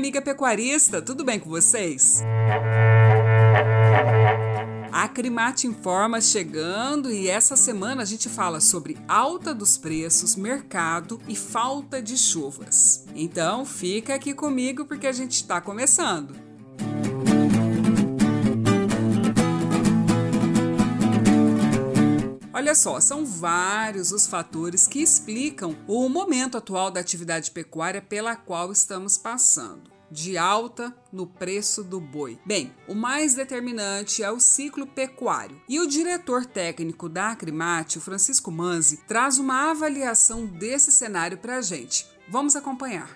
dia, pecuarista! Tudo bem com vocês? A Acrimate Informa chegando e essa semana a gente fala sobre alta dos preços, mercado e falta de chuvas. Então fica aqui comigo porque a gente está começando. Olha só, são vários os fatores que explicam o momento atual da atividade pecuária pela qual estamos passando de alta no preço do boi. Bem, o mais determinante é o ciclo pecuário. E o diretor técnico da Acrimate, Francisco Manzi, traz uma avaliação desse cenário para a gente. Vamos acompanhar.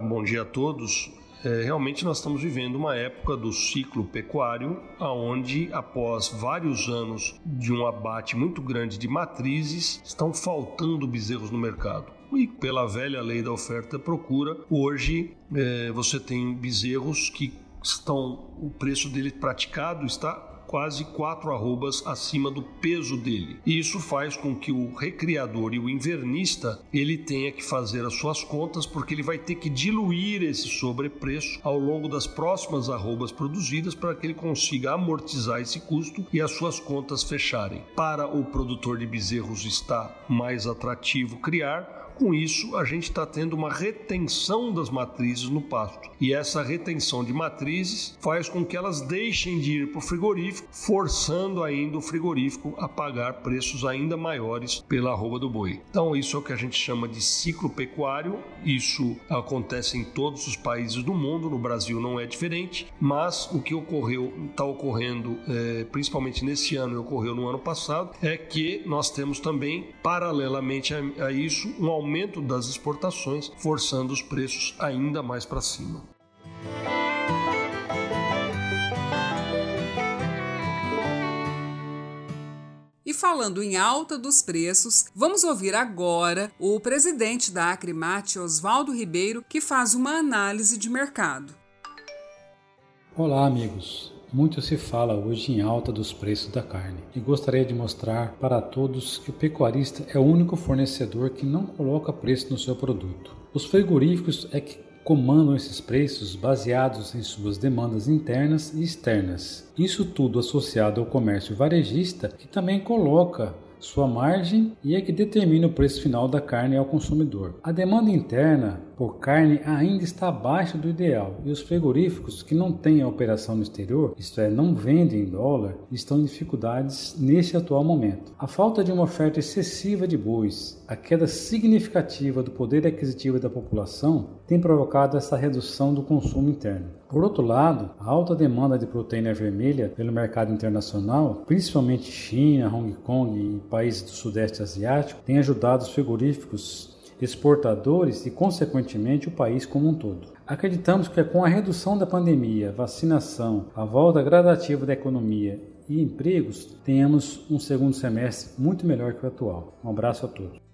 Bom dia a todos. É, realmente nós estamos vivendo uma época do ciclo pecuário, aonde após vários anos de um abate muito grande de matrizes, estão faltando bezerros no mercado e pela velha lei da oferta e procura, hoje é, você tem bezerros que estão, o preço dele praticado está quase quatro arrobas acima do peso dele. E isso faz com que o recriador e o invernista ele tenha que fazer as suas contas porque ele vai ter que diluir esse sobrepreço ao longo das próximas arrobas produzidas para que ele consiga amortizar esse custo e as suas contas fecharem. Para o produtor de bezerros está mais atrativo criar com isso, a gente está tendo uma retenção das matrizes no pasto. E essa retenção de matrizes faz com que elas deixem de ir para o frigorífico, forçando ainda o frigorífico a pagar preços ainda maiores pela arroba do boi. Então, isso é o que a gente chama de ciclo pecuário. Isso acontece em todos os países do mundo, no Brasil não é diferente, mas o que ocorreu, está ocorrendo, é, principalmente nesse ano e ocorreu no ano passado, é que nós temos também, paralelamente a, a isso, um aumento aumento das exportações, forçando os preços ainda mais para cima. E falando em alta dos preços, vamos ouvir agora o presidente da Acrimate, Oswaldo Ribeiro, que faz uma análise de mercado. Olá, amigos. Muito se fala hoje em alta dos preços da carne e gostaria de mostrar para todos que o pecuarista é o único fornecedor que não coloca preço no seu produto. Os frigoríficos é que comandam esses preços baseados em suas demandas internas e externas. Isso tudo associado ao comércio varejista que também coloca sua margem e é que determina o preço final da carne ao consumidor. A demanda interna por carne ainda está abaixo do ideal e os frigoríficos que não têm a operação no exterior, isto é, não vendem em dólar, estão em dificuldades nesse atual momento. A falta de uma oferta excessiva de bois, a queda significativa do poder aquisitivo da população tem provocado essa redução do consumo interno. Por outro lado, a alta demanda de proteína vermelha pelo mercado internacional, principalmente China, Hong Kong e países do Sudeste Asiático, tem ajudado os frigoríficos exportadores e, consequentemente, o país como um todo. Acreditamos que com a redução da pandemia, vacinação, a volta gradativa da economia e empregos, tenhamos um segundo semestre muito melhor que o atual. Um abraço a todos.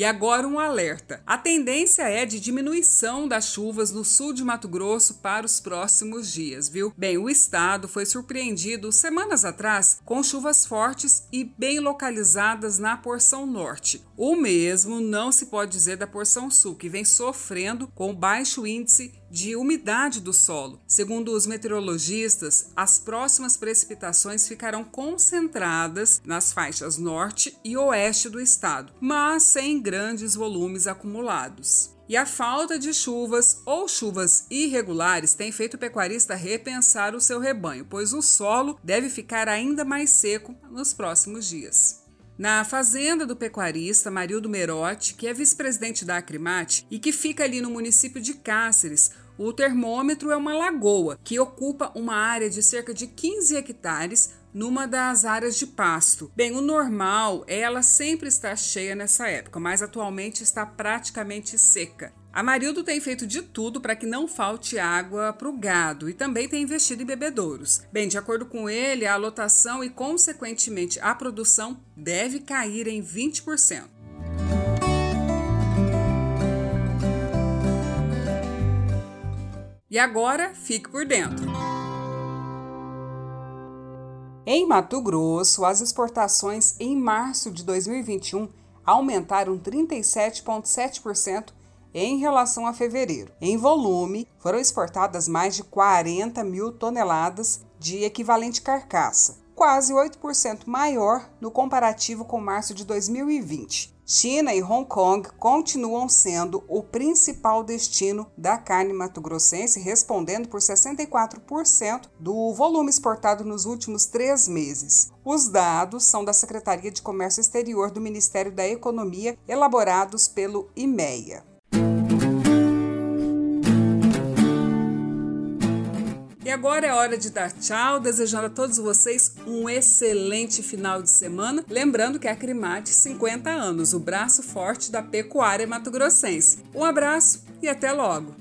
E agora um alerta: a tendência é de diminuição das chuvas no sul de Mato Grosso para os próximos dias, viu? Bem, o estado foi surpreendido semanas atrás com chuvas fortes e bem localizadas na porção norte. O mesmo não se pode dizer da porção sul, que vem sofrendo com baixo índice de umidade do solo. Segundo os meteorologistas, as próximas precipitações ficarão concentradas nas faixas norte e oeste do estado, mas sem grandes volumes acumulados. E a falta de chuvas ou chuvas irregulares tem feito o pecuarista repensar o seu rebanho, pois o solo deve ficar ainda mais seco nos próximos dias. Na fazenda do pecuarista Marildo Merotti, que é vice-presidente da Acrimate e que fica ali no município de Cáceres, o termômetro é uma lagoa que ocupa uma área de cerca de 15 hectares numa das áreas de pasto. Bem, o normal é ela sempre estar cheia nessa época, mas atualmente está praticamente seca. A Marildo tem feito de tudo para que não falte água para o gado e também tem investido em bebedouros. Bem, de acordo com ele, a lotação e, consequentemente, a produção deve cair em 20%. E agora, fique por dentro. Em Mato Grosso, as exportações em março de 2021 aumentaram 37,7% em relação a fevereiro. Em volume, foram exportadas mais de 40 mil toneladas de equivalente carcaça, quase 8% maior no comparativo com março de 2020. China e Hong Kong continuam sendo o principal destino da carne mato-grossense, respondendo por 64% do volume exportado nos últimos três meses. Os dados são da Secretaria de Comércio Exterior do Ministério da Economia, elaborados pelo IMEA. E agora é hora de dar tchau, desejando a todos vocês um excelente final de semana. Lembrando que a Crimate 50 anos, o braço forte da pecuária mato-grossense. Um abraço e até logo!